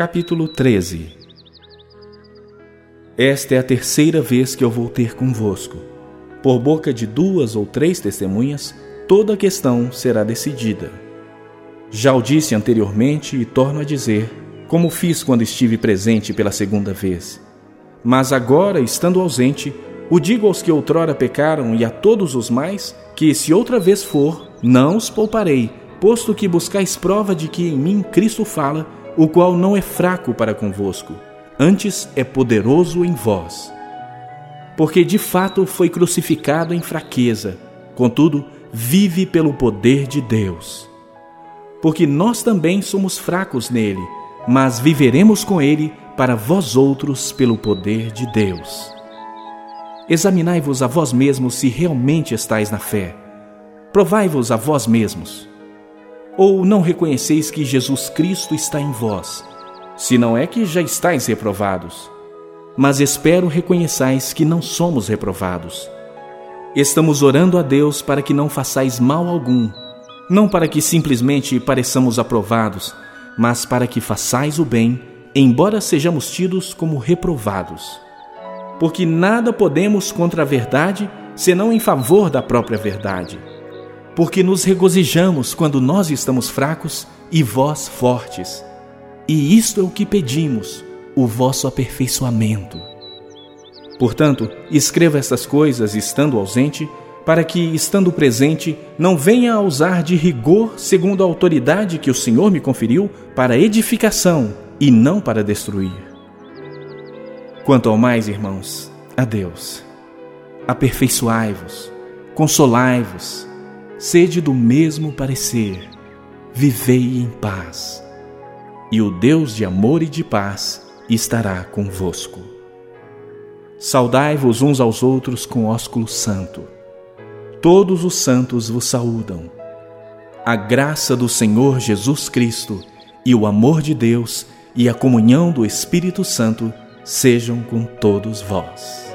Capítulo 13 Esta é a terceira vez que eu vou ter convosco. Por boca de duas ou três testemunhas, toda a questão será decidida. Já o disse anteriormente e torno a dizer, como fiz quando estive presente pela segunda vez. Mas agora, estando ausente, o digo aos que outrora pecaram e a todos os mais, que se outra vez for, não os pouparei, posto que buscais prova de que em mim Cristo fala, o qual não é fraco para convosco, antes é poderoso em vós. Porque de fato foi crucificado em fraqueza, contudo, vive pelo poder de Deus. Porque nós também somos fracos nele, mas viveremos com ele para vós outros pelo poder de Deus. Examinai-vos a vós mesmos se realmente estáis na fé. Provai-vos a vós mesmos. Ou não reconheceis que Jesus Cristo está em vós? Se não é que já estáis reprovados. Mas espero reconheçais que não somos reprovados. Estamos orando a Deus para que não façais mal algum, não para que simplesmente pareçamos aprovados, mas para que façais o bem, embora sejamos tidos como reprovados. Porque nada podemos contra a verdade, senão em favor da própria verdade porque nos regozijamos quando nós estamos fracos e vós fortes. E isto é o que pedimos, o vosso aperfeiçoamento. Portanto, escreva estas coisas estando ausente, para que, estando presente, não venha a usar de rigor segundo a autoridade que o Senhor me conferiu para edificação e não para destruir. Quanto ao mais, irmãos, a Deus. Aperfeiçoai-vos, consolai-vos, sede do mesmo parecer, vivei em paz, e o Deus de amor e de paz estará convosco. Saudai-vos uns aos outros com ósculo santo. Todos os santos vos saúdam. A graça do Senhor Jesus Cristo e o amor de Deus e a comunhão do Espírito Santo sejam com todos vós.